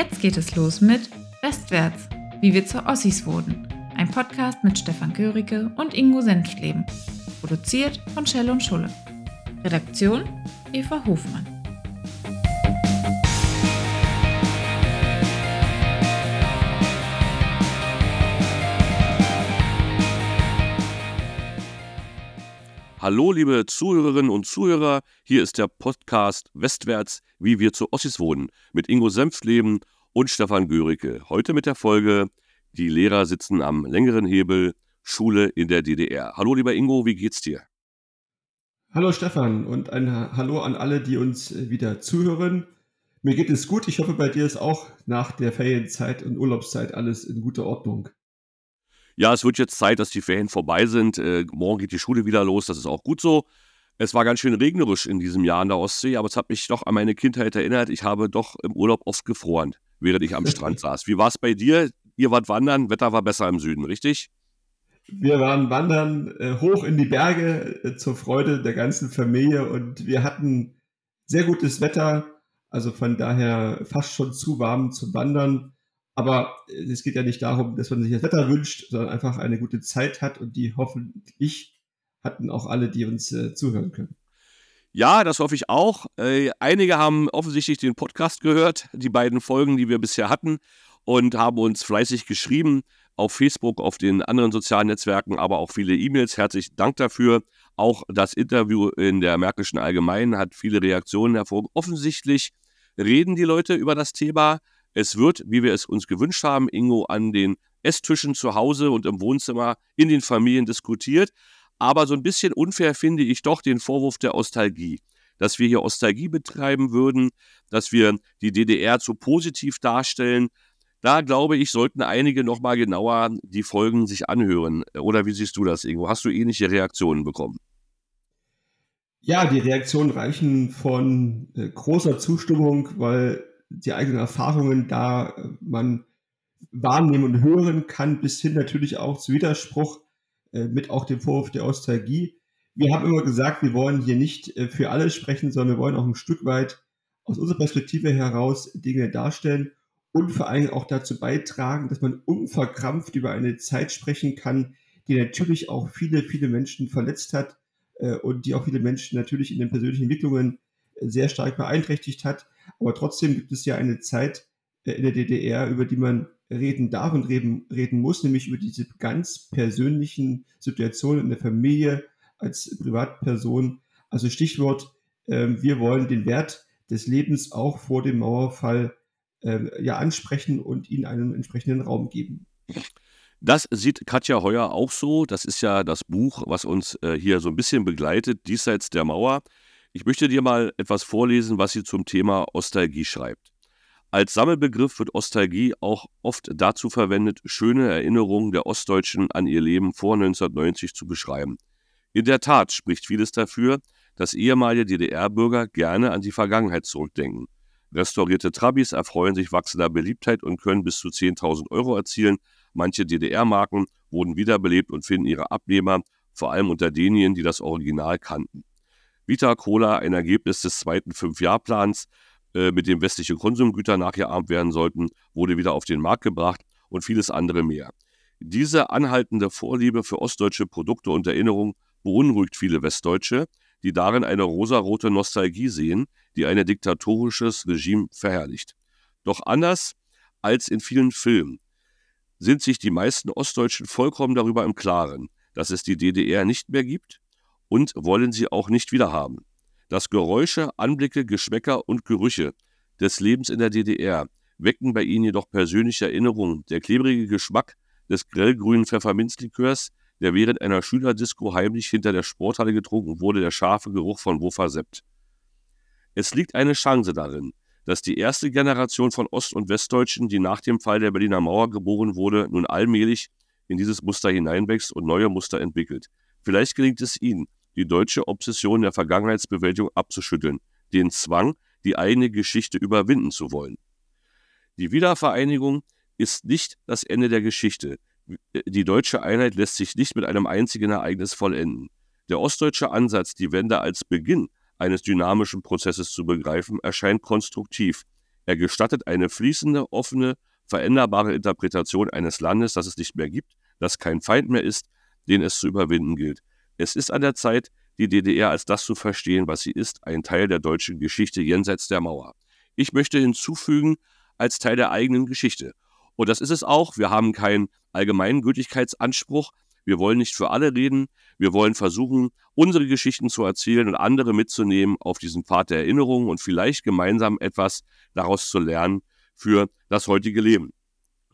Jetzt geht es los mit Westwärts, wie wir zu Ossis wurden. Ein Podcast mit Stefan Göricke und Ingo Senftleben. Produziert von Schell und Schulle. Redaktion Eva Hofmann. Hallo, liebe Zuhörerinnen und Zuhörer. Hier ist der Podcast Westwärts, wie wir zu Ossis wohnen, mit Ingo Senftleben und Stefan Göricke. Heute mit der Folge Die Lehrer sitzen am längeren Hebel, Schule in der DDR. Hallo, lieber Ingo, wie geht's dir? Hallo, Stefan, und ein Hallo an alle, die uns wieder zuhören. Mir geht es gut. Ich hoffe, bei dir ist auch nach der Ferienzeit und Urlaubszeit alles in guter Ordnung ja, es wird jetzt Zeit, dass die Ferien vorbei sind. Äh, morgen geht die Schule wieder los, das ist auch gut so. Es war ganz schön regnerisch in diesem Jahr an der Ostsee, aber es hat mich doch an meine Kindheit erinnert. Ich habe doch im Urlaub oft gefroren, während ich am Strand saß. Wie war es bei dir? Ihr wart wandern, Wetter war besser im Süden, richtig? Wir waren wandern äh, hoch in die Berge äh, zur Freude der ganzen Familie und wir hatten sehr gutes Wetter, also von daher fast schon zu warm zum Wandern. Aber es geht ja nicht darum, dass man sich das Wetter wünscht, sondern einfach eine gute Zeit hat und die hoffentlich hatten auch alle, die uns äh, zuhören können. Ja, das hoffe ich auch. Äh, einige haben offensichtlich den Podcast gehört, die beiden Folgen, die wir bisher hatten, und haben uns fleißig geschrieben auf Facebook, auf den anderen sozialen Netzwerken, aber auch viele E-Mails. Herzlichen Dank dafür. Auch das Interview in der Märkischen Allgemeinen hat viele Reaktionen hervorgehoben. Offensichtlich reden die Leute über das Thema. Es wird, wie wir es uns gewünscht haben, Ingo, an den Esstischen zu Hause und im Wohnzimmer in den Familien diskutiert. Aber so ein bisschen unfair finde ich doch den Vorwurf der Ostalgie. Dass wir hier Ostalgie betreiben würden, dass wir die DDR zu positiv darstellen. Da glaube ich, sollten einige nochmal genauer die Folgen sich anhören. Oder wie siehst du das, Ingo? Hast du ähnliche Reaktionen bekommen? Ja, die Reaktionen reichen von äh, großer Zustimmung, weil die eigenen Erfahrungen da äh, man wahrnehmen und hören kann, bis hin natürlich auch zu Widerspruch äh, mit auch dem Vorwurf der Ostalgie. Wir haben immer gesagt, wir wollen hier nicht äh, für alle sprechen, sondern wir wollen auch ein Stück weit aus unserer Perspektive heraus Dinge darstellen und vor allem auch dazu beitragen, dass man unverkrampft über eine Zeit sprechen kann, die natürlich auch viele, viele Menschen verletzt hat und die auch viele Menschen natürlich in den persönlichen Entwicklungen sehr stark beeinträchtigt hat. Aber trotzdem gibt es ja eine Zeit äh, in der DDR, über die man reden darf und reden, reden muss, nämlich über diese ganz persönlichen Situationen in der Familie als Privatperson. Also Stichwort, äh, wir wollen den Wert des Lebens auch vor dem Mauerfall äh, ja ansprechen und ihnen einen entsprechenden Raum geben. Das sieht Katja Heuer auch so. Das ist ja das Buch, was uns äh, hier so ein bisschen begleitet, diesseits der Mauer. Ich möchte dir mal etwas vorlesen, was sie zum Thema Ostalgie schreibt. Als Sammelbegriff wird Ostalgie auch oft dazu verwendet, schöne Erinnerungen der Ostdeutschen an ihr Leben vor 1990 zu beschreiben. In der Tat spricht vieles dafür, dass ehemalige DDR-Bürger gerne an die Vergangenheit zurückdenken. Restaurierte Trabis erfreuen sich wachsender Beliebtheit und können bis zu 10.000 Euro erzielen. Manche DDR-Marken wurden wiederbelebt und finden ihre Abnehmer, vor allem unter denjenigen, die das Original kannten. Vita Cola, ein Ergebnis des zweiten Fünfjahrplans, äh, mit dem westliche Konsumgüter nachgeahmt werden sollten, wurde wieder auf den Markt gebracht und vieles andere mehr. Diese anhaltende Vorliebe für ostdeutsche Produkte und Erinnerungen beunruhigt viele Westdeutsche, die darin eine rosarote Nostalgie sehen, die ein diktatorisches Regime verherrlicht. Doch anders als in vielen Filmen sind sich die meisten Ostdeutschen vollkommen darüber im Klaren, dass es die DDR nicht mehr gibt und wollen sie auch nicht wiederhaben. Dass Geräusche, Anblicke, Geschmäcker und Gerüche des Lebens in der DDR wecken bei ihnen jedoch persönliche Erinnerungen. Der klebrige Geschmack des grellgrünen Pfefferminzlikörs, der während einer Schülerdisco heimlich hinter der Sporthalle getrunken wurde, der scharfe Geruch von Wuffer Sept. Es liegt eine Chance darin, dass die erste Generation von Ost- und Westdeutschen, die nach dem Fall der Berliner Mauer geboren wurde, nun allmählich in dieses Muster hineinwächst und neue Muster entwickelt. Vielleicht gelingt es ihnen, die deutsche Obsession der Vergangenheitsbewältigung abzuschütteln, den Zwang, die eigene Geschichte überwinden zu wollen. Die Wiedervereinigung ist nicht das Ende der Geschichte. Die deutsche Einheit lässt sich nicht mit einem einzigen Ereignis vollenden. Der ostdeutsche Ansatz, die Wende als Beginn eines dynamischen Prozesses zu begreifen, erscheint konstruktiv. Er gestattet eine fließende, offene, veränderbare Interpretation eines Landes, das es nicht mehr gibt, das kein Feind mehr ist, den es zu überwinden gilt. Es ist an der Zeit, die DDR als das zu verstehen, was sie ist, ein Teil der deutschen Geschichte jenseits der Mauer. Ich möchte hinzufügen, als Teil der eigenen Geschichte. Und das ist es auch. Wir haben keinen allgemeinen Gültigkeitsanspruch. Wir wollen nicht für alle reden. Wir wollen versuchen, unsere Geschichten zu erzählen und andere mitzunehmen auf diesen Pfad der Erinnerung und vielleicht gemeinsam etwas daraus zu lernen für das heutige Leben.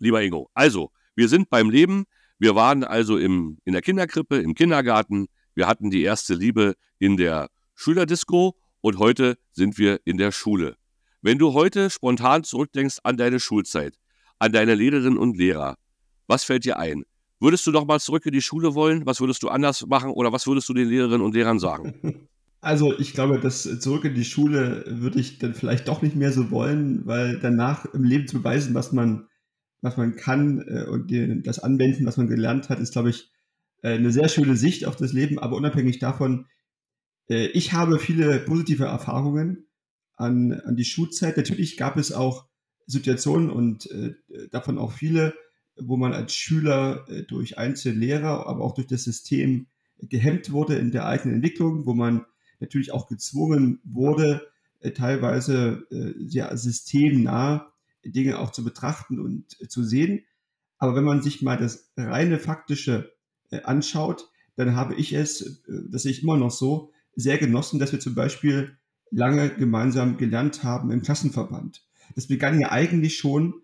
Lieber Ingo, also, wir sind beim Leben. Wir waren also im, in der Kinderkrippe, im Kindergarten. Wir hatten die erste Liebe in der Schülerdisco und heute sind wir in der Schule. Wenn du heute spontan zurückdenkst an deine Schulzeit, an deine Lehrerinnen und Lehrer, was fällt dir ein? Würdest du noch mal zurück in die Schule wollen? Was würdest du anders machen oder was würdest du den Lehrerinnen und Lehrern sagen? Also ich glaube, das zurück in die Schule würde ich dann vielleicht doch nicht mehr so wollen, weil danach im Leben zu beweisen, was man, was man kann äh, und das Anwenden, was man gelernt hat, ist, glaube ich, eine sehr schöne Sicht auf das Leben. Aber unabhängig davon, äh, ich habe viele positive Erfahrungen an, an die Schulzeit. Natürlich gab es auch Situationen und äh, davon auch viele, wo man als Schüler äh, durch einzelne Lehrer, aber auch durch das System gehemmt wurde in der eigenen Entwicklung, wo man natürlich auch gezwungen wurde, äh, teilweise äh, sehr systemnah Dinge auch zu betrachten und zu sehen. Aber wenn man sich mal das reine faktische anschaut, dann habe ich es, das sehe ich immer noch so, sehr genossen, dass wir zum Beispiel lange gemeinsam gelernt haben im Klassenverband. Das begann ja eigentlich schon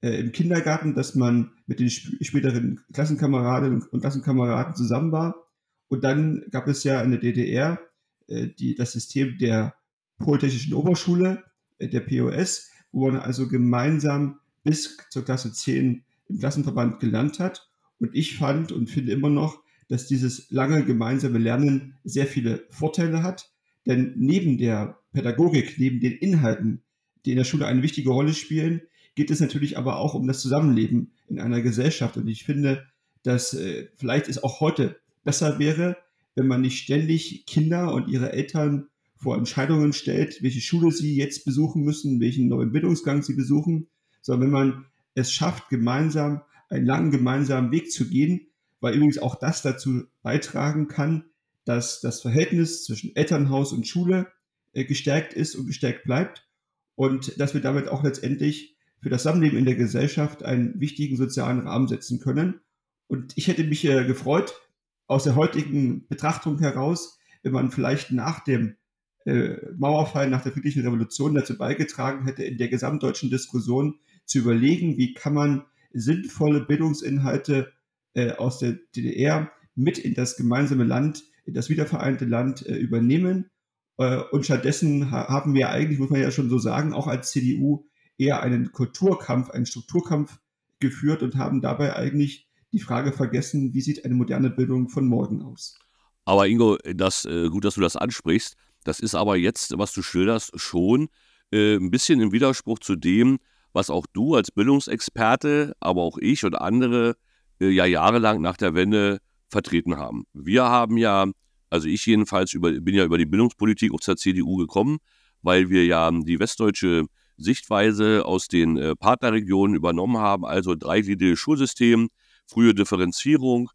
äh, im Kindergarten, dass man mit den sp späteren Klassenkameradinnen und Klassenkameraden zusammen war. Und dann gab es ja in der DDR äh, die, das System der Polytechnischen Oberschule, äh, der POS, wo man also gemeinsam bis zur Klasse 10 im Klassenverband gelernt hat. Und ich fand und finde immer noch, dass dieses lange gemeinsame Lernen sehr viele Vorteile hat. Denn neben der Pädagogik, neben den Inhalten, die in der Schule eine wichtige Rolle spielen, geht es natürlich aber auch um das Zusammenleben in einer Gesellschaft. Und ich finde, dass äh, vielleicht es auch heute besser wäre, wenn man nicht ständig Kinder und ihre Eltern vor Entscheidungen stellt, welche Schule sie jetzt besuchen müssen, welchen neuen Bildungsgang sie besuchen, sondern wenn man es schafft, gemeinsam einen langen gemeinsamen Weg zu gehen, weil übrigens auch das dazu beitragen kann, dass das Verhältnis zwischen Elternhaus und Schule äh, gestärkt ist und gestärkt bleibt und dass wir damit auch letztendlich für das Zusammenleben in der Gesellschaft einen wichtigen sozialen Rahmen setzen können. Und ich hätte mich äh, gefreut, aus der heutigen Betrachtung heraus, wenn man vielleicht nach dem äh, Mauerfall, nach der friedlichen Revolution dazu beigetragen hätte, in der gesamtdeutschen Diskussion zu überlegen, wie kann man sinnvolle Bildungsinhalte äh, aus der DDR mit in das gemeinsame Land, in das wiedervereinte Land äh, übernehmen. Äh, und stattdessen ha haben wir eigentlich, muss man ja schon so sagen, auch als CDU eher einen Kulturkampf, einen Strukturkampf geführt und haben dabei eigentlich die Frage vergessen, wie sieht eine moderne Bildung von morgen aus. Aber Ingo, das, äh, gut, dass du das ansprichst. Das ist aber jetzt, was du schilderst, schon äh, ein bisschen im Widerspruch zu dem, was auch du als Bildungsexperte, aber auch ich und andere äh, ja jahrelang nach der Wende vertreten haben. Wir haben ja, also ich jedenfalls über, bin ja über die Bildungspolitik aus der CDU gekommen, weil wir ja die westdeutsche Sichtweise aus den äh, Partnerregionen übernommen haben, also dreigliedriges Schulsystem, frühe Differenzierung.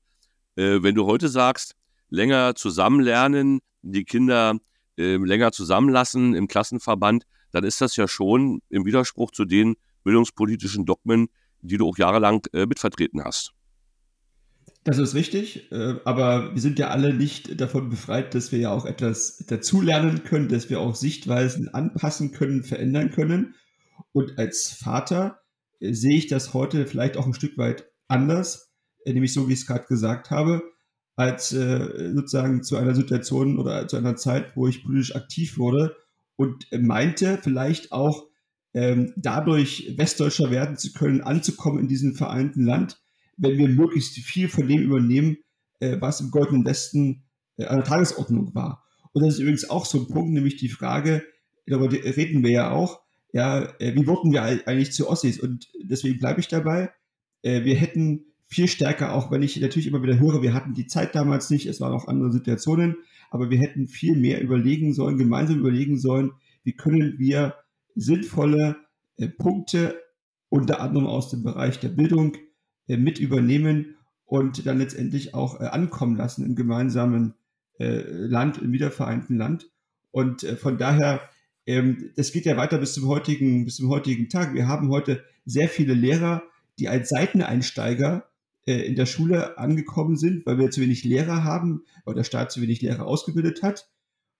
Äh, wenn du heute sagst, länger zusammenlernen, die Kinder äh, länger zusammenlassen im Klassenverband, dann ist das ja schon im Widerspruch zu den bildungspolitischen Dogmen, die du auch jahrelang äh, mitvertreten hast. Das ist richtig, äh, aber wir sind ja alle nicht davon befreit, dass wir ja auch etwas dazulernen können, dass wir auch Sichtweisen anpassen können, verändern können. Und als Vater äh, sehe ich das heute vielleicht auch ein Stück weit anders, äh, nämlich so, wie ich es gerade gesagt habe, als sozusagen zu einer Situation oder zu einer Zeit, wo ich politisch aktiv wurde und meinte vielleicht auch ähm, dadurch Westdeutscher werden zu können, anzukommen in diesem vereinten Land wenn wir möglichst viel von dem übernehmen, äh, was im Goldenen Westen äh, an der Tagesordnung war. Und das ist übrigens auch so ein Punkt, nämlich die Frage, darüber reden wir ja auch, ja, äh, wie wurden wir eigentlich zu Ossis? Und deswegen bleibe ich dabei. Äh, wir hätten viel stärker, auch wenn ich natürlich immer wieder höre, wir hatten die Zeit damals nicht, es waren auch andere Situationen, aber wir hätten viel mehr überlegen sollen, gemeinsam überlegen sollen, wie können wir sinnvolle äh, Punkte unter anderem aus dem Bereich der Bildung äh, mit übernehmen und dann letztendlich auch äh, ankommen lassen im gemeinsamen äh, Land, im wiedervereinten Land. Und äh, von daher, ähm, das geht ja weiter bis zum heutigen, bis zum heutigen Tag. Wir haben heute sehr viele Lehrer, die als Seiteneinsteiger in der Schule angekommen sind, weil wir zu wenig Lehrer haben, weil der Staat zu wenig Lehrer ausgebildet hat.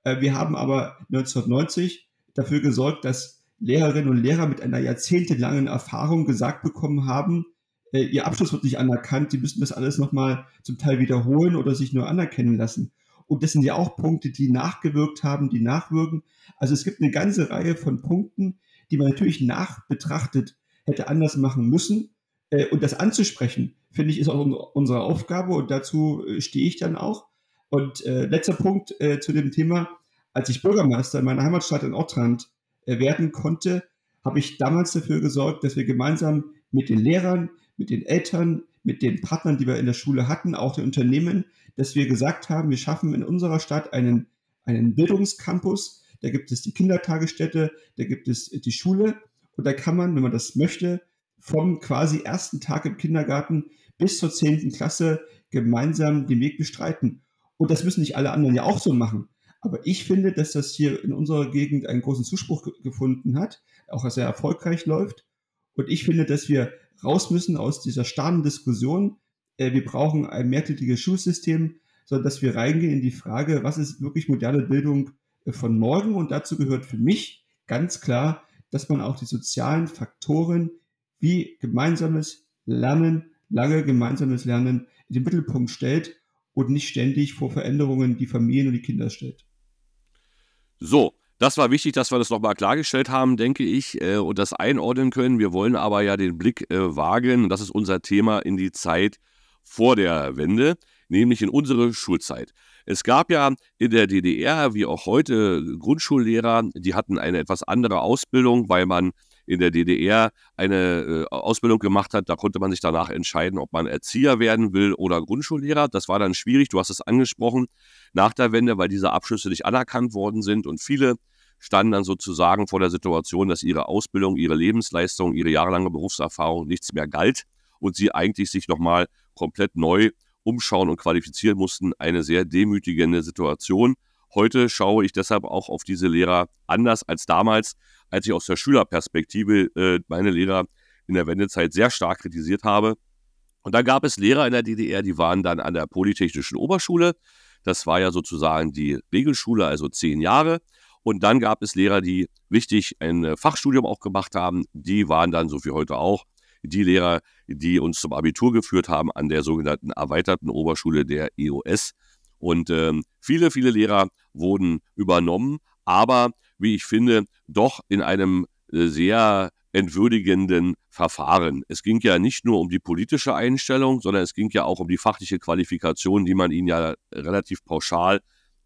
Äh, wir haben aber 1990 dafür gesorgt, dass Lehrerinnen und Lehrer mit einer jahrzehntelangen Erfahrung gesagt bekommen haben, äh, ihr Abschluss wird nicht anerkannt, sie müssen das alles nochmal zum Teil wiederholen oder sich nur anerkennen lassen. Und das sind ja auch Punkte, die nachgewirkt haben, die nachwirken. Also es gibt eine ganze Reihe von Punkten, die man natürlich nachbetrachtet hätte anders machen müssen. Äh, und das anzusprechen, finde ich, ist auch unsere Aufgabe und dazu äh, stehe ich dann auch. Und äh, letzter Punkt äh, zu dem Thema. Als ich Bürgermeister in meiner Heimatstadt in Ortrand äh, werden konnte, habe ich damals dafür gesorgt, dass wir gemeinsam mit den Lehrern, mit den Eltern, mit den Partnern, die wir in der Schule hatten, auch den Unternehmen, dass wir gesagt haben, wir schaffen in unserer Stadt einen, einen Bildungscampus. Da gibt es die Kindertagesstätte, da gibt es die Schule und da kann man, wenn man das möchte, vom quasi ersten Tag im Kindergarten bis zur zehnten Klasse gemeinsam den Weg bestreiten. Und das müssen nicht alle anderen ja auch so machen. Aber ich finde, dass das hier in unserer Gegend einen großen Zuspruch gefunden hat, auch sehr erfolgreich läuft. Und ich finde, dass wir raus müssen aus dieser starren Diskussion. Äh, wir brauchen ein mehrtägiges Schulsystem, sondern dass wir reingehen in die Frage, was ist wirklich moderne Bildung äh, von morgen? Und dazu gehört für mich ganz klar, dass man auch die sozialen Faktoren wie gemeinsames Lernen, lange gemeinsames Lernen in den Mittelpunkt stellt und nicht ständig vor Veränderungen die Familien und die Kinder stellt. So, das war wichtig, dass wir das nochmal klargestellt haben, denke ich, äh, und das einordnen können. Wir wollen aber ja den Blick äh, wagen, und das ist unser Thema, in die Zeit vor der Wende, nämlich in unsere Schulzeit. Es gab ja in der DDR, wie auch heute, Grundschullehrer, die hatten eine etwas andere Ausbildung, weil man in der DDR eine äh, Ausbildung gemacht hat. Da konnte man sich danach entscheiden, ob man Erzieher werden will oder Grundschullehrer. Das war dann schwierig, du hast es angesprochen, nach der Wende, weil diese Abschlüsse nicht anerkannt worden sind und viele standen dann sozusagen vor der Situation, dass ihre Ausbildung, ihre Lebensleistung, ihre jahrelange Berufserfahrung nichts mehr galt und sie eigentlich sich nochmal komplett neu umschauen und qualifizieren mussten. Eine sehr demütigende Situation. Heute schaue ich deshalb auch auf diese Lehrer anders als damals, als ich aus der Schülerperspektive äh, meine Lehrer in der Wendezeit sehr stark kritisiert habe. Und da gab es Lehrer in der DDR, die waren dann an der Polytechnischen Oberschule. Das war ja sozusagen die Regelschule, also zehn Jahre. Und dann gab es Lehrer, die wichtig ein Fachstudium auch gemacht haben. Die waren dann, so wie heute auch, die Lehrer, die uns zum Abitur geführt haben an der sogenannten erweiterten Oberschule der EOS. Und ähm, viele, viele Lehrer wurden übernommen, aber wie ich finde, doch in einem äh, sehr entwürdigenden Verfahren. Es ging ja nicht nur um die politische Einstellung, sondern es ging ja auch um die fachliche Qualifikation, die man ihnen ja relativ pauschal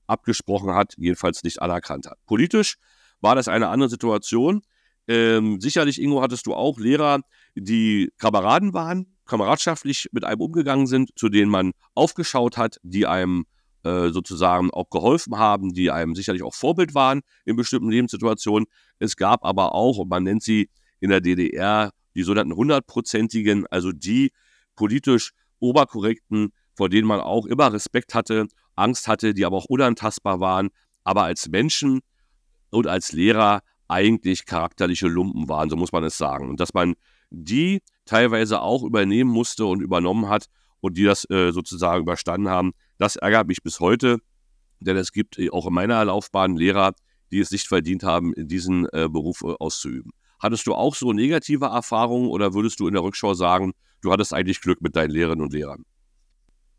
abgesprochen hat, jedenfalls nicht anerkannt hat. Politisch war das eine andere Situation. Ähm, sicherlich, Ingo, hattest du auch Lehrer, die Kameraden waren, kameradschaftlich mit einem umgegangen sind, zu denen man aufgeschaut hat, die einem äh, sozusagen auch geholfen haben, die einem sicherlich auch Vorbild waren in bestimmten Lebenssituationen. Es gab aber auch, und man nennt sie in der DDR, die sogenannten hundertprozentigen, also die politisch oberkorrekten, vor denen man auch immer Respekt hatte, Angst hatte, die aber auch unantastbar waren, aber als Menschen und als Lehrer eigentlich charakterliche Lumpen waren, so muss man es sagen. Und dass man die teilweise auch übernehmen musste und übernommen hat und die das äh, sozusagen überstanden haben, das ärgert mich bis heute, denn es gibt äh, auch in meiner Laufbahn Lehrer, die es nicht verdient haben, diesen äh, Beruf äh, auszuüben. Hattest du auch so negative Erfahrungen oder würdest du in der Rückschau sagen, du hattest eigentlich Glück mit deinen Lehrerinnen und Lehrern?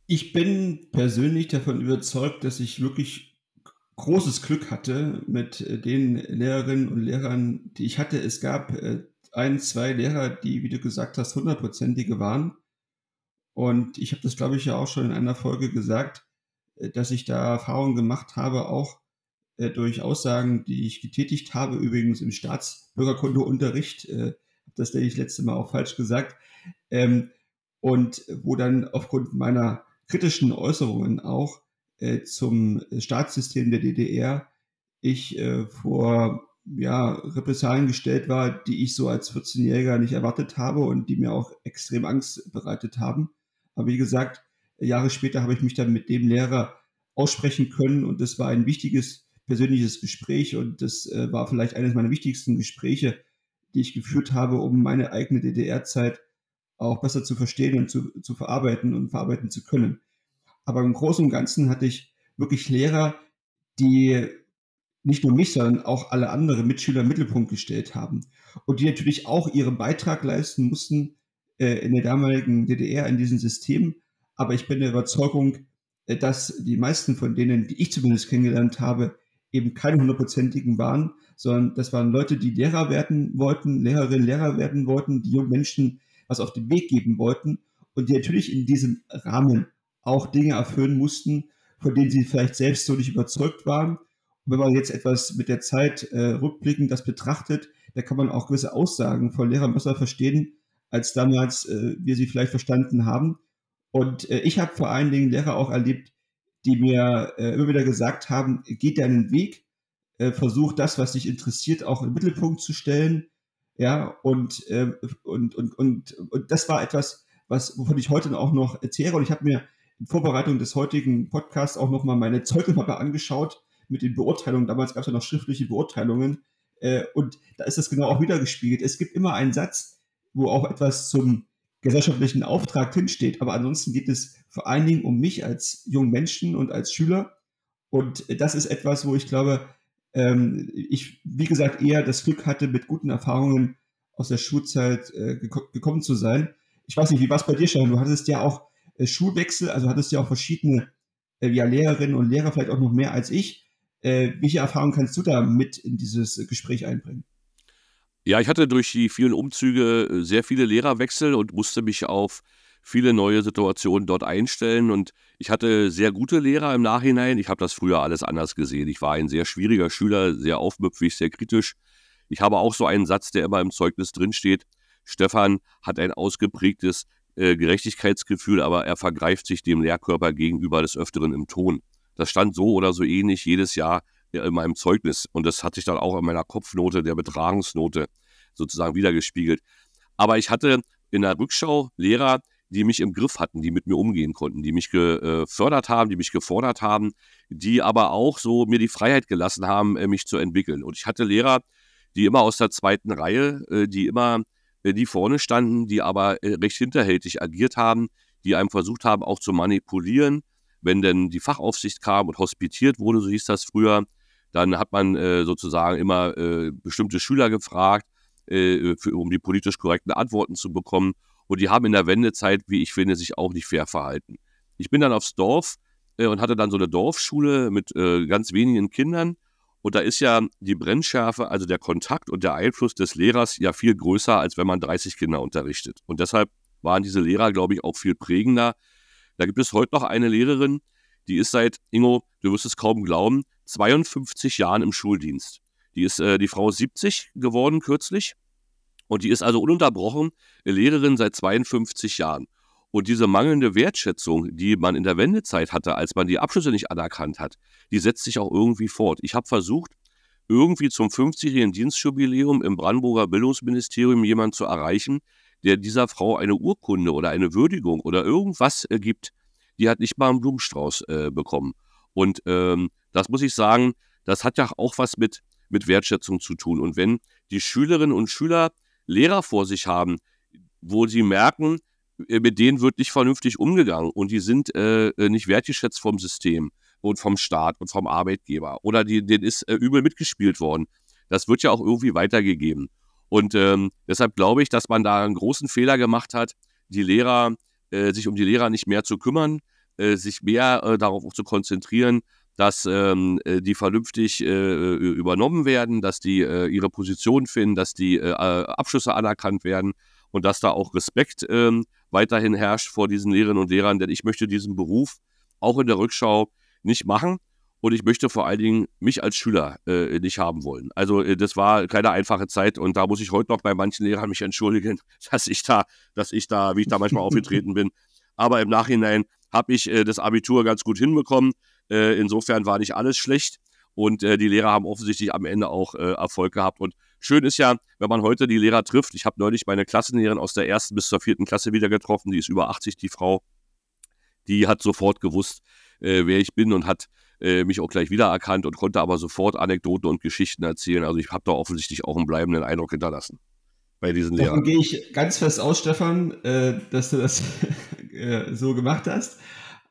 Ich bin persönlich davon überzeugt, dass ich wirklich großes Glück hatte mit äh, den Lehrerinnen und Lehrern, die ich hatte. Es gab ein, zwei Lehrer, die, wie du gesagt hast, hundertprozentige waren. Und ich habe das, glaube ich, ja auch schon in einer Folge gesagt, äh, dass ich da Erfahrungen gemacht habe, auch äh, durch Aussagen, die ich getätigt habe, übrigens im Staatsbürgerkundeunterricht, äh, das denke ich letzte Mal auch falsch gesagt, ähm, und wo dann aufgrund meiner kritischen Äußerungen auch äh, zum Staatssystem der DDR ich äh, vor ja, Repressalien gestellt war, die ich so als 14-Jähriger nicht erwartet habe und die mir auch extrem Angst bereitet haben. Aber wie gesagt, Jahre später habe ich mich dann mit dem Lehrer aussprechen können und das war ein wichtiges persönliches Gespräch und das äh, war vielleicht eines meiner wichtigsten Gespräche, die ich geführt habe, um meine eigene DDR-Zeit auch besser zu verstehen und zu, zu verarbeiten und verarbeiten zu können. Aber im Großen und Ganzen hatte ich wirklich Lehrer, die nicht nur mich, sondern auch alle anderen Mitschüler im Mittelpunkt gestellt haben und die natürlich auch ihren Beitrag leisten mussten äh, in der damaligen DDR in diesem System. Aber ich bin der Überzeugung, äh, dass die meisten von denen, die ich zumindest kennengelernt habe, eben keine hundertprozentigen waren, sondern das waren Leute, die Lehrer werden wollten, Lehrerinnen, Lehrer werden wollten, die jungen Menschen was auf den Weg geben wollten und die natürlich in diesem Rahmen auch Dinge erfüllen mussten, von denen sie vielleicht selbst so nicht überzeugt waren wenn man jetzt etwas mit der Zeit äh, rückblickend das betrachtet, da kann man auch gewisse Aussagen von Lehrern besser verstehen, als damals äh, wir sie vielleicht verstanden haben. Und äh, ich habe vor allen Dingen Lehrer auch erlebt, die mir äh, immer wieder gesagt haben, geht deinen Weg, äh, versuch das, was dich interessiert, auch im Mittelpunkt zu stellen. Ja, und, äh, und, und, und, und das war etwas, was, wovon ich heute auch noch erzähle. Und ich habe mir in Vorbereitung des heutigen Podcasts auch nochmal meine Zeugnismappe angeschaut mit den Beurteilungen. Damals gab es ja noch schriftliche Beurteilungen. Äh, und da ist das genau auch wieder gespiegelt. Es gibt immer einen Satz, wo auch etwas zum gesellschaftlichen Auftrag drinsteht. Aber ansonsten geht es vor allen Dingen um mich als jungen Menschen und als Schüler. Und das ist etwas, wo ich glaube, ähm, ich, wie gesagt, eher das Glück hatte, mit guten Erfahrungen aus der Schulzeit äh, geko gekommen zu sein. Ich weiß nicht, wie war es bei dir, Stefan? Du hattest ja auch äh, Schulwechsel, also hattest ja auch verschiedene äh, ja, Lehrerinnen und Lehrer, vielleicht auch noch mehr als ich. Welche Erfahrungen kannst du da mit in dieses Gespräch einbringen? Ja, ich hatte durch die vielen Umzüge äh, sehr viele Lehrerwechsel und musste mich auf viele neue Situationen dort einstellen. Und ich hatte sehr gute Lehrer im Nachhinein. Ich habe das früher alles anders gesehen. Ich war ein sehr schwieriger Schüler, sehr aufmüpfig, sehr kritisch. Ich habe auch so einen Satz, der immer im Zeugnis drinsteht. Stefan hat ein ausgeprägtes äh, Gerechtigkeitsgefühl, aber er vergreift sich dem Lehrkörper gegenüber des Öfteren im Ton. Das stand so oder so ähnlich jedes Jahr in meinem Zeugnis. Und das hat sich dann auch in meiner Kopfnote, der Betragungsnote sozusagen wiedergespiegelt. Aber ich hatte in der Rückschau Lehrer, die mich im Griff hatten, die mit mir umgehen konnten, die mich gefördert haben, die mich gefordert haben, die aber auch so mir die Freiheit gelassen haben, äh, mich zu entwickeln. Und ich hatte Lehrer, die immer aus der zweiten Reihe, äh, die immer äh, die vorne standen, die aber recht hinterhältig agiert haben, die einem versucht haben, auch zu manipulieren, wenn denn die Fachaufsicht kam und hospitiert wurde, so hieß das früher, dann hat man äh, sozusagen immer äh, bestimmte Schüler gefragt, äh, für, um die politisch korrekten Antworten zu bekommen. Und die haben in der Wendezeit, wie ich finde, sich auch nicht fair verhalten. Ich bin dann aufs Dorf äh, und hatte dann so eine Dorfschule mit äh, ganz wenigen Kindern. Und da ist ja die Brennschärfe, also der Kontakt und der Einfluss des Lehrers ja viel größer, als wenn man 30 Kinder unterrichtet. Und deshalb waren diese Lehrer, glaube ich, auch viel prägender, da gibt es heute noch eine Lehrerin, die ist seit, Ingo, du wirst es kaum glauben, 52 Jahren im Schuldienst. Die ist äh, die Frau 70 geworden kürzlich und die ist also ununterbrochen Lehrerin seit 52 Jahren. Und diese mangelnde Wertschätzung, die man in der Wendezeit hatte, als man die Abschlüsse nicht anerkannt hat, die setzt sich auch irgendwie fort. Ich habe versucht, irgendwie zum 50-jährigen Dienstjubiläum im Brandenburger Bildungsministerium jemanden zu erreichen, der dieser Frau eine Urkunde oder eine Würdigung oder irgendwas äh, gibt, die hat nicht mal einen Blumenstrauß äh, bekommen. Und ähm, das muss ich sagen, das hat ja auch was mit, mit Wertschätzung zu tun. Und wenn die Schülerinnen und Schüler Lehrer vor sich haben, wo sie merken, äh, mit denen wird nicht vernünftig umgegangen und die sind äh, äh, nicht wertgeschätzt vom System und vom Staat und vom Arbeitgeber oder die, denen ist äh, übel mitgespielt worden. Das wird ja auch irgendwie weitergegeben. Und ähm, deshalb glaube ich, dass man da einen großen Fehler gemacht hat, die Lehrer, äh, sich um die Lehrer nicht mehr zu kümmern, sich mehr äh, darauf zu konzentrieren, dass ähm, äh, die vernünftig äh, übernommen werden, dass die äh, ihre Position finden, dass die Abschlüsse anerkannt werden und dass da auch Respekt ähm, weiterhin herrscht vor diesen Lehrerinnen und Lehrern, denn ich möchte diesen Beruf auch in der Rückschau nicht machen. Und ich möchte vor allen Dingen mich als Schüler äh, nicht haben wollen. Also äh, das war keine einfache Zeit und da muss ich heute noch bei manchen Lehrern mich entschuldigen, dass ich da, dass ich da, wie ich da manchmal aufgetreten bin. Aber im Nachhinein habe ich äh, das Abitur ganz gut hinbekommen. Äh, insofern war nicht alles schlecht. Und äh, die Lehrer haben offensichtlich am Ende auch äh, Erfolg gehabt. Und schön ist ja, wenn man heute die Lehrer trifft. Ich habe neulich meine Klassenlehrerin aus der ersten bis zur vierten Klasse wieder getroffen. Die ist über 80, die Frau. Die hat sofort gewusst, äh, wer ich bin und hat äh, mich auch gleich wiedererkannt und konnte aber sofort Anekdoten und Geschichten erzählen. Also ich habe da offensichtlich auch einen bleibenden Eindruck hinterlassen bei diesen Lehrern. Davon gehe ich ganz fest aus, Stefan, dass du das äh, so gemacht hast.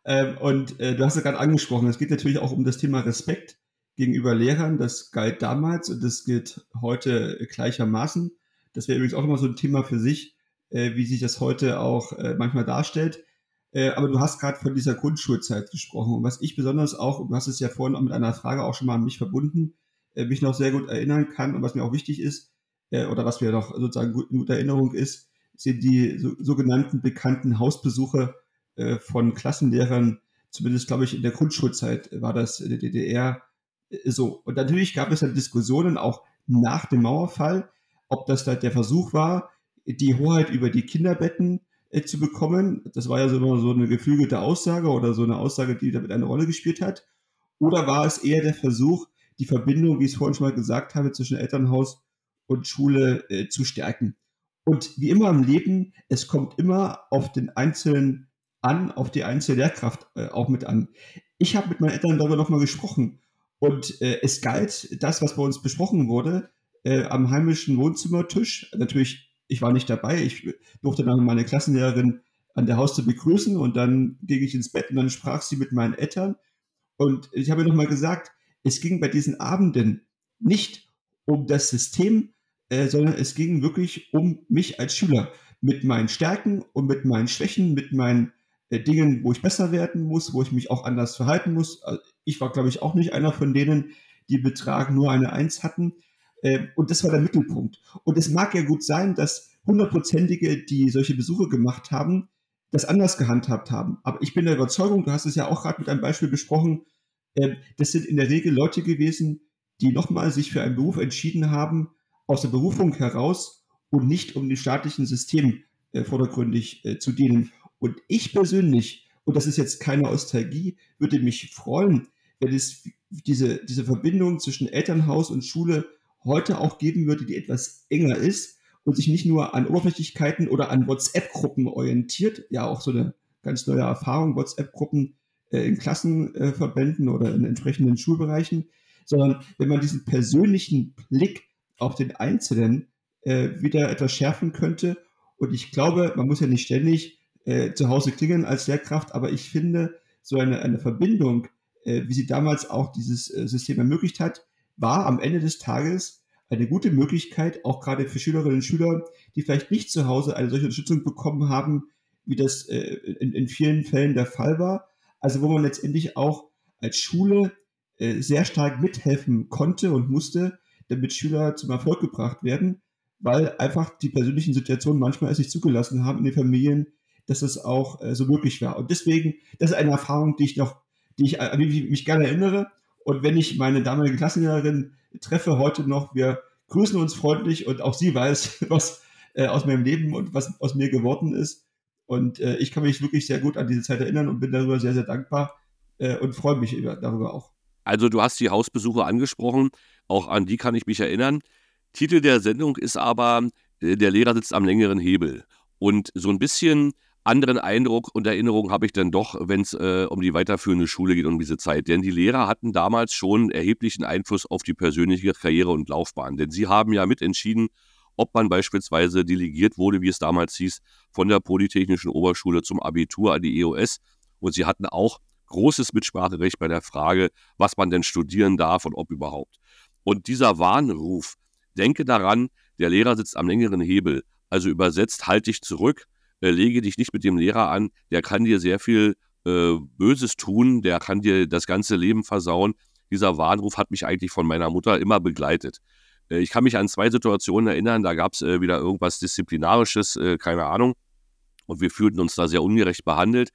Ähm, und äh, du hast es gerade angesprochen, es geht natürlich auch um das Thema Respekt gegenüber Lehrern. Das galt damals und das gilt heute gleichermaßen. Das wäre übrigens auch immer so ein Thema für sich, äh, wie sich das heute auch äh, manchmal darstellt. Äh, aber du hast gerade von dieser Grundschulzeit gesprochen. Und was ich besonders auch, und du hast es ja vorhin auch mit einer Frage auch schon mal an mich verbunden, mich noch sehr gut erinnern kann und was mir auch wichtig ist, oder was mir noch sozusagen gut, in guter Erinnerung ist, sind die so, sogenannten bekannten Hausbesuche äh, von Klassenlehrern, zumindest glaube ich in der Grundschulzeit war das in der DDR äh, so. Und natürlich gab es dann Diskussionen auch nach dem Mauerfall, ob das da der Versuch war, die Hoheit über die Kinderbetten äh, zu bekommen. Das war ja so, immer so eine geflügelte Aussage oder so eine Aussage, die damit eine Rolle gespielt hat. Oder war es eher der Versuch, die Verbindung, wie ich es vorhin schon mal gesagt habe, zwischen Elternhaus und Schule äh, zu stärken? Und wie immer im Leben, es kommt immer auf den Einzelnen an, auf die einzelne Lehrkraft äh, auch mit an. Ich habe mit meinen Eltern darüber nochmal gesprochen und äh, es galt das, was bei uns besprochen wurde, äh, am heimischen Wohnzimmertisch. Natürlich ich war nicht dabei. Ich durfte dann meine Klassenlehrerin an der Haustür begrüßen und dann ging ich ins Bett und dann sprach sie mit meinen Eltern. Und ich habe nochmal gesagt, es ging bei diesen Abenden nicht um das System, äh, sondern es ging wirklich um mich als Schüler mit meinen Stärken und mit meinen Schwächen, mit meinen äh, Dingen, wo ich besser werden muss, wo ich mich auch anders verhalten muss. Also ich war, glaube ich, auch nicht einer von denen, die Betrag nur eine Eins hatten. Ähm, und das war der Mittelpunkt. Und es mag ja gut sein, dass hundertprozentige, die solche Besuche gemacht haben, das anders gehandhabt haben. Aber ich bin der Überzeugung, du hast es ja auch gerade mit einem Beispiel besprochen, ähm, das sind in der Regel Leute gewesen, die nochmal sich für einen Beruf entschieden haben, aus der Berufung heraus und nicht um dem staatlichen System äh, vordergründig äh, zu dienen. Und ich persönlich, und das ist jetzt keine Nostalgie, würde mich freuen, wenn es diese, diese Verbindung zwischen Elternhaus und Schule heute auch geben würde, die etwas enger ist und sich nicht nur an Oberflächlichkeiten oder an WhatsApp-Gruppen orientiert. Ja, auch so eine ganz neue Erfahrung, WhatsApp-Gruppen äh, in Klassenverbänden äh, oder in entsprechenden Schulbereichen, sondern wenn man diesen persönlichen Blick auf den Einzelnen äh, wieder etwas schärfen könnte. Und ich glaube, man muss ja nicht ständig äh, zu Hause klingen als Lehrkraft, aber ich finde, so eine, eine Verbindung, äh, wie sie damals auch dieses äh, System ermöglicht hat, war am Ende des Tages eine gute Möglichkeit, auch gerade für Schülerinnen und Schüler, die vielleicht nicht zu Hause eine solche Unterstützung bekommen haben, wie das äh, in, in, vielen Fällen der Fall war. Also wo man letztendlich auch als Schule äh, sehr stark mithelfen konnte und musste, damit Schüler zum Erfolg gebracht werden, weil einfach die persönlichen Situationen manchmal es nicht zugelassen haben in den Familien, dass es auch äh, so möglich war. Und deswegen, das ist eine Erfahrung, die ich noch, die ich, an die ich mich gerne erinnere und wenn ich meine damalige Klassenlehrerin treffe heute noch, wir grüßen uns freundlich und auch sie weiß, was äh, aus meinem Leben und was aus mir geworden ist. Und äh, ich kann mich wirklich sehr gut an diese Zeit erinnern und bin darüber sehr, sehr dankbar äh, und freue mich über, darüber auch. Also du hast die Hausbesuche angesprochen, auch an die kann ich mich erinnern. Titel der Sendung ist aber, äh, der Lehrer sitzt am längeren Hebel. Und so ein bisschen anderen Eindruck und Erinnerung habe ich dann doch, wenn es äh, um die weiterführende Schule geht, um diese Zeit. Denn die Lehrer hatten damals schon erheblichen Einfluss auf die persönliche Karriere und Laufbahn. Denn sie haben ja mitentschieden, ob man beispielsweise delegiert wurde, wie es damals hieß, von der Polytechnischen Oberschule zum Abitur an die EOS. Und sie hatten auch großes Mitspracherecht bei der Frage, was man denn studieren darf und ob überhaupt. Und dieser Warnruf, denke daran, der Lehrer sitzt am längeren Hebel, also übersetzt, halt dich zurück, äh, lege dich nicht mit dem Lehrer an, der kann dir sehr viel äh, Böses tun, der kann dir das ganze Leben versauen. Dieser Warnruf hat mich eigentlich von meiner Mutter immer begleitet. Äh, ich kann mich an zwei Situationen erinnern, da gab es äh, wieder irgendwas Disziplinarisches, äh, keine Ahnung. Und wir fühlten uns da sehr ungerecht behandelt.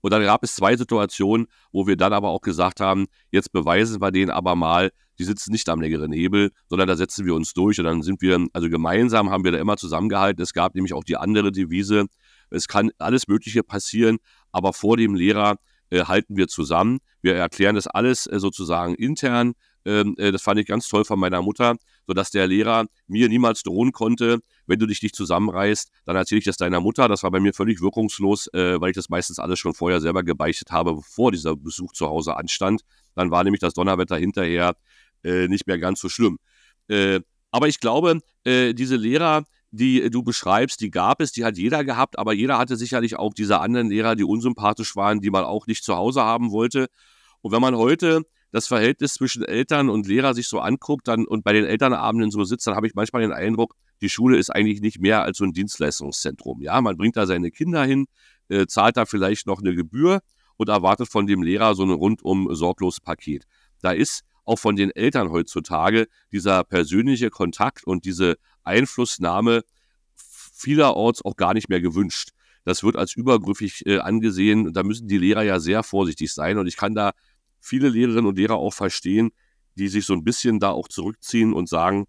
Und dann gab es zwei Situationen, wo wir dann aber auch gesagt haben, jetzt beweisen wir denen aber mal, die sitzen nicht am längeren Hebel, sondern da setzen wir uns durch und dann sind wir, also gemeinsam haben wir da immer zusammengehalten. Es gab nämlich auch die andere Devise, es kann alles Mögliche passieren, aber vor dem Lehrer äh, halten wir zusammen. Wir erklären das alles äh, sozusagen intern. Ähm, äh, das fand ich ganz toll von meiner Mutter, sodass der Lehrer mir niemals drohen konnte, wenn du dich nicht zusammenreißt, dann erzähle ich das deiner Mutter. Das war bei mir völlig wirkungslos, äh, weil ich das meistens alles schon vorher selber gebeichtet habe, bevor dieser Besuch zu Hause anstand. Dann war nämlich das Donnerwetter hinterher äh, nicht mehr ganz so schlimm. Äh, aber ich glaube, äh, diese Lehrer, die du beschreibst, die gab es, die hat jeder gehabt, aber jeder hatte sicherlich auch diese anderen Lehrer, die unsympathisch waren, die man auch nicht zu Hause haben wollte. Und wenn man heute das Verhältnis zwischen Eltern und Lehrer sich so anguckt dann, und bei den Elternabenden so sitzt, dann habe ich manchmal den Eindruck, die Schule ist eigentlich nicht mehr als so ein Dienstleistungszentrum. Ja, man bringt da seine Kinder hin, äh, zahlt da vielleicht noch eine Gebühr und erwartet von dem Lehrer so ein rundum sorglos Paket. Da ist auch von den Eltern heutzutage dieser persönliche Kontakt und diese Einflussnahme vielerorts auch gar nicht mehr gewünscht. Das wird als übergriffig äh, angesehen. Da müssen die Lehrer ja sehr vorsichtig sein. Und ich kann da viele Lehrerinnen und Lehrer auch verstehen, die sich so ein bisschen da auch zurückziehen und sagen,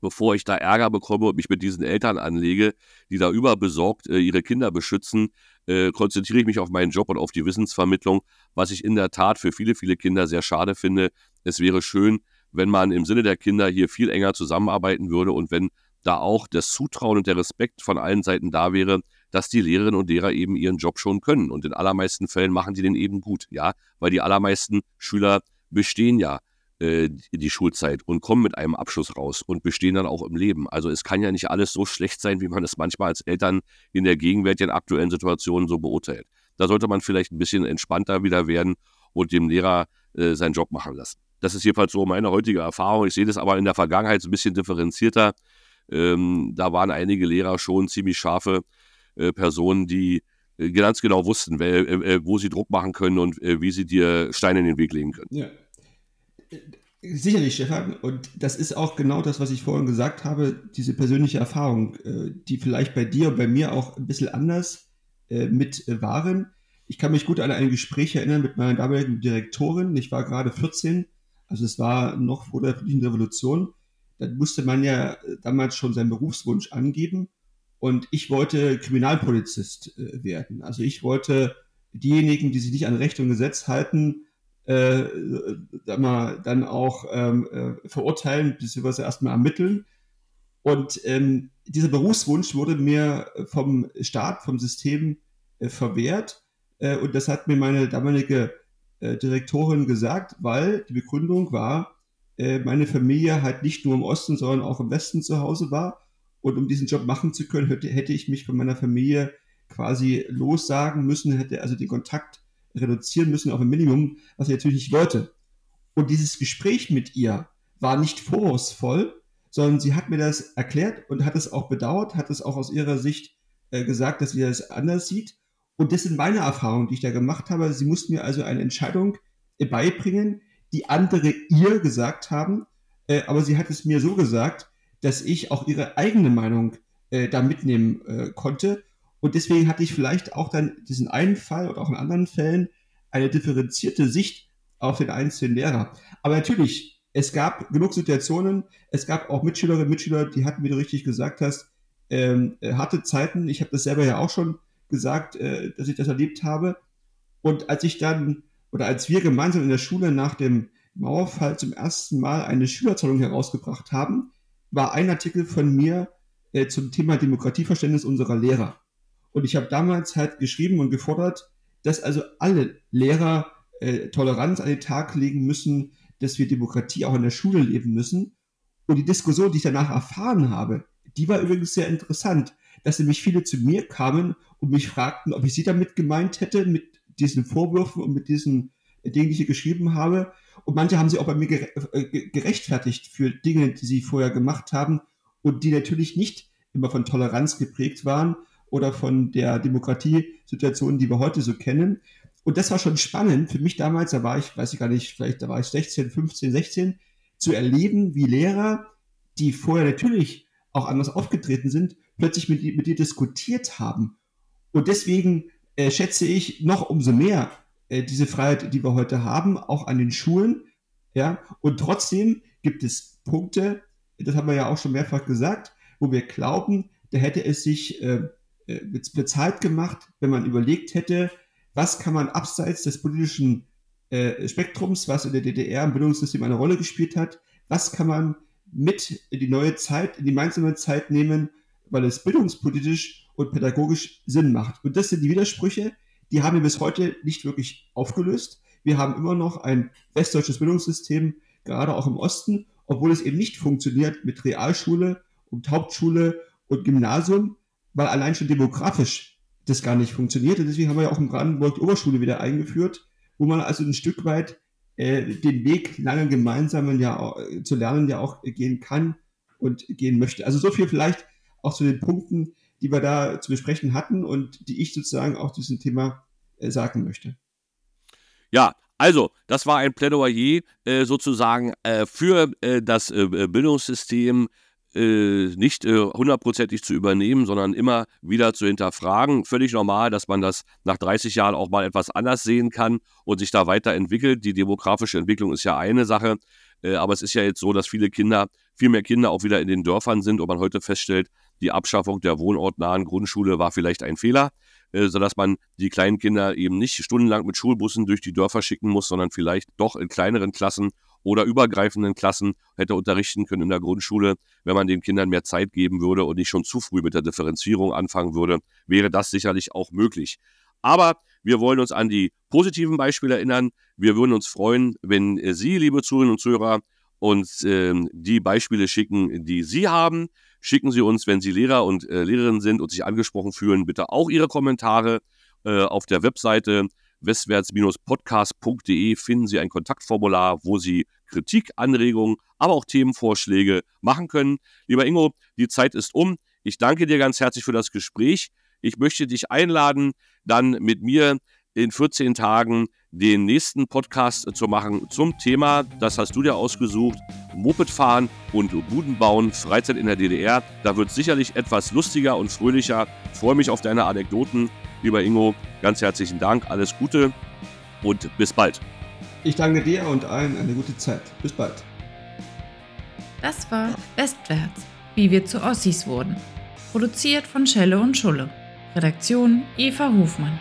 bevor ich da Ärger bekomme und mich mit diesen Eltern anlege, die da überbesorgt äh, ihre Kinder beschützen, äh, konzentriere ich mich auf meinen Job und auf die Wissensvermittlung, was ich in der Tat für viele, viele Kinder sehr schade finde. Es wäre schön, wenn man im Sinne der Kinder hier viel enger zusammenarbeiten würde und wenn da auch das Zutrauen und der Respekt von allen Seiten da wäre, dass die Lehrerinnen und Lehrer eben ihren Job schon können. Und in allermeisten Fällen machen die den eben gut, ja, weil die allermeisten Schüler bestehen ja äh, die Schulzeit und kommen mit einem Abschluss raus und bestehen dann auch im Leben. Also es kann ja nicht alles so schlecht sein, wie man es manchmal als Eltern in der gegenwärtigen aktuellen Situation so beurteilt. Da sollte man vielleicht ein bisschen entspannter wieder werden und dem Lehrer äh, seinen Job machen lassen. Das ist jedenfalls so meine heutige Erfahrung. Ich sehe das aber in der Vergangenheit so ein bisschen differenzierter. Ähm, da waren einige Lehrer schon ziemlich scharfe äh, Personen, die äh, ganz genau wussten, äh, äh, wo sie Druck machen können und wie sie dir Steine in den Weg legen können. Ja. Sicherlich, Stefan. Und das ist auch genau das, was ich vorhin gesagt habe, diese persönliche Erfahrung, die vielleicht bei dir und bei mir auch ein bisschen anders mit waren. Ich kann mich gut an ein Gespräch erinnern mit meiner damaligen Direktorin. Ich war gerade 14, also es war noch vor der friedlichen Revolution. Da musste man ja damals schon seinen Berufswunsch angeben. Und ich wollte Kriminalpolizist äh, werden. Also ich wollte diejenigen, die sich nicht an Recht und Gesetz halten, äh, dann auch ähm, äh, verurteilen, beziehungsweise erstmal ermitteln. Und ähm, dieser Berufswunsch wurde mir vom Staat, vom System äh, verwehrt. Äh, und das hat mir meine damalige äh, Direktorin gesagt, weil die Begründung war, äh, meine Familie halt nicht nur im Osten, sondern auch im Westen zu Hause war und um diesen Job machen zu können, hätte, hätte ich mich von meiner Familie quasi lossagen müssen, hätte also den Kontakt reduzieren müssen auf ein Minimum, was ich natürlich nicht wollte. Und dieses Gespräch mit ihr war nicht vorwurfsvoll, sondern sie hat mir das erklärt und hat es auch bedauert, hat es auch aus ihrer Sicht äh, gesagt, dass sie das anders sieht. Und das sind meine Erfahrungen, die ich da gemacht habe. Sie mussten mir also eine Entscheidung äh, beibringen, die andere ihr gesagt haben. Äh, aber sie hat es mir so gesagt, dass ich auch ihre eigene Meinung äh, da mitnehmen äh, konnte. Und deswegen hatte ich vielleicht auch dann diesen einen Fall oder auch in anderen Fällen eine differenzierte Sicht auf den einzelnen Lehrer. Aber natürlich, es gab genug Situationen, es gab auch Mitschülerinnen und Mitschüler, die hatten, wie du richtig gesagt hast, ähm, äh, harte Zeiten. Ich habe das selber ja auch schon gesagt, äh, dass ich das erlebt habe. Und als ich dann, oder als wir gemeinsam in der Schule nach dem Mauerfall zum ersten Mal eine Schülerzeitung herausgebracht haben, war ein Artikel von mir äh, zum Thema Demokratieverständnis unserer Lehrer. Und ich habe damals halt geschrieben und gefordert, dass also alle Lehrer äh, Toleranz an den Tag legen müssen, dass wir Demokratie auch in der Schule leben müssen. Und die Diskussion, die ich danach erfahren habe, die war übrigens sehr interessant, dass nämlich viele zu mir kamen und mich fragten, ob ich sie damit gemeint hätte, mit diesen Vorwürfen und mit diesen Dingen, die ich hier geschrieben habe. Und manche haben sich auch bei mir äh, gerechtfertigt für Dinge, die sie vorher gemacht haben und die natürlich nicht immer von Toleranz geprägt waren oder von der Demokratiesituation, die wir heute so kennen. Und das war schon spannend für mich damals, da war ich, weiß ich gar nicht, vielleicht da war ich 16, 15, 16, zu erleben, wie Lehrer, die vorher natürlich auch anders aufgetreten sind, plötzlich mit, mit dir diskutiert haben. Und deswegen äh, schätze ich noch umso mehr äh, diese Freiheit, die wir heute haben, auch an den Schulen. Ja, und trotzdem gibt es Punkte, das haben wir ja auch schon mehrfach gesagt, wo wir glauben, da hätte es sich äh, äh bezahlt gemacht, wenn man überlegt hätte, was kann man abseits des politischen äh, Spektrums, was in der DDR im Bildungssystem eine Rolle gespielt hat. Was kann man mit in die neue Zeit, in die gemeinsame Zeit nehmen, weil es bildungspolitisch und pädagogisch Sinn macht. Und das sind die Widersprüche, die haben wir bis heute nicht wirklich aufgelöst. Wir haben immer noch ein westdeutsches Bildungssystem, gerade auch im Osten, obwohl es eben nicht funktioniert mit Realschule und Hauptschule und Gymnasium, weil allein schon demografisch das gar nicht funktioniert. Und deswegen haben wir ja auch in Brandenburg die Oberschule wieder eingeführt, wo man also ein Stück weit äh, den Weg lange gemeinsamen ja äh, zu lernen ja auch gehen kann und gehen möchte. Also so viel vielleicht auch zu den Punkten, die wir da zu besprechen hatten und die ich sozusagen auch zu diesem Thema äh, sagen möchte. Ja, also, das war ein Plädoyer äh, sozusagen äh, für äh, das äh, Bildungssystem äh, nicht äh, hundertprozentig zu übernehmen, sondern immer wieder zu hinterfragen. Völlig normal, dass man das nach 30 Jahren auch mal etwas anders sehen kann und sich da weiterentwickelt. Die demografische Entwicklung ist ja eine Sache, aber es ist ja jetzt so, dass viele Kinder, viel mehr Kinder auch wieder in den Dörfern sind und man heute feststellt, die Abschaffung der wohnortnahen Grundschule war vielleicht ein Fehler. Äh, sodass man die kleinen Kinder eben nicht stundenlang mit Schulbussen durch die Dörfer schicken muss, sondern vielleicht doch in kleineren Klassen oder übergreifenden Klassen hätte unterrichten können in der Grundschule, wenn man den Kindern mehr Zeit geben würde und nicht schon zu früh mit der Differenzierung anfangen würde, wäre das sicherlich auch möglich. Aber wir wollen uns an die positiven Beispiele erinnern. Wir würden uns freuen, wenn Sie, liebe Zuhörerinnen und Zuhörer, uns äh, die Beispiele schicken, die Sie haben. Schicken Sie uns, wenn Sie Lehrer und äh, Lehrerinnen sind und sich angesprochen fühlen, bitte auch Ihre Kommentare äh, auf der Webseite westwärts-podcast.de finden Sie ein Kontaktformular, wo Sie Kritik, Anregungen, aber auch Themenvorschläge machen können. Lieber Ingo, die Zeit ist um. Ich danke dir ganz herzlich für das Gespräch. Ich möchte dich einladen, dann mit mir in 14 Tagen den nächsten Podcast zu machen zum Thema, das hast du dir ausgesucht, Mopedfahren und Buden bauen, Freizeit in der DDR. Da wird sicherlich etwas lustiger und fröhlicher. Ich freue mich auf deine Anekdoten. Lieber Ingo, ganz herzlichen Dank, alles Gute und bis bald. Ich danke dir und allen eine gute Zeit. Bis bald. Das war Westwärts, wie wir zu Ossis wurden. Produziert von Schelle und Schulle. Redaktion Eva Hofmann.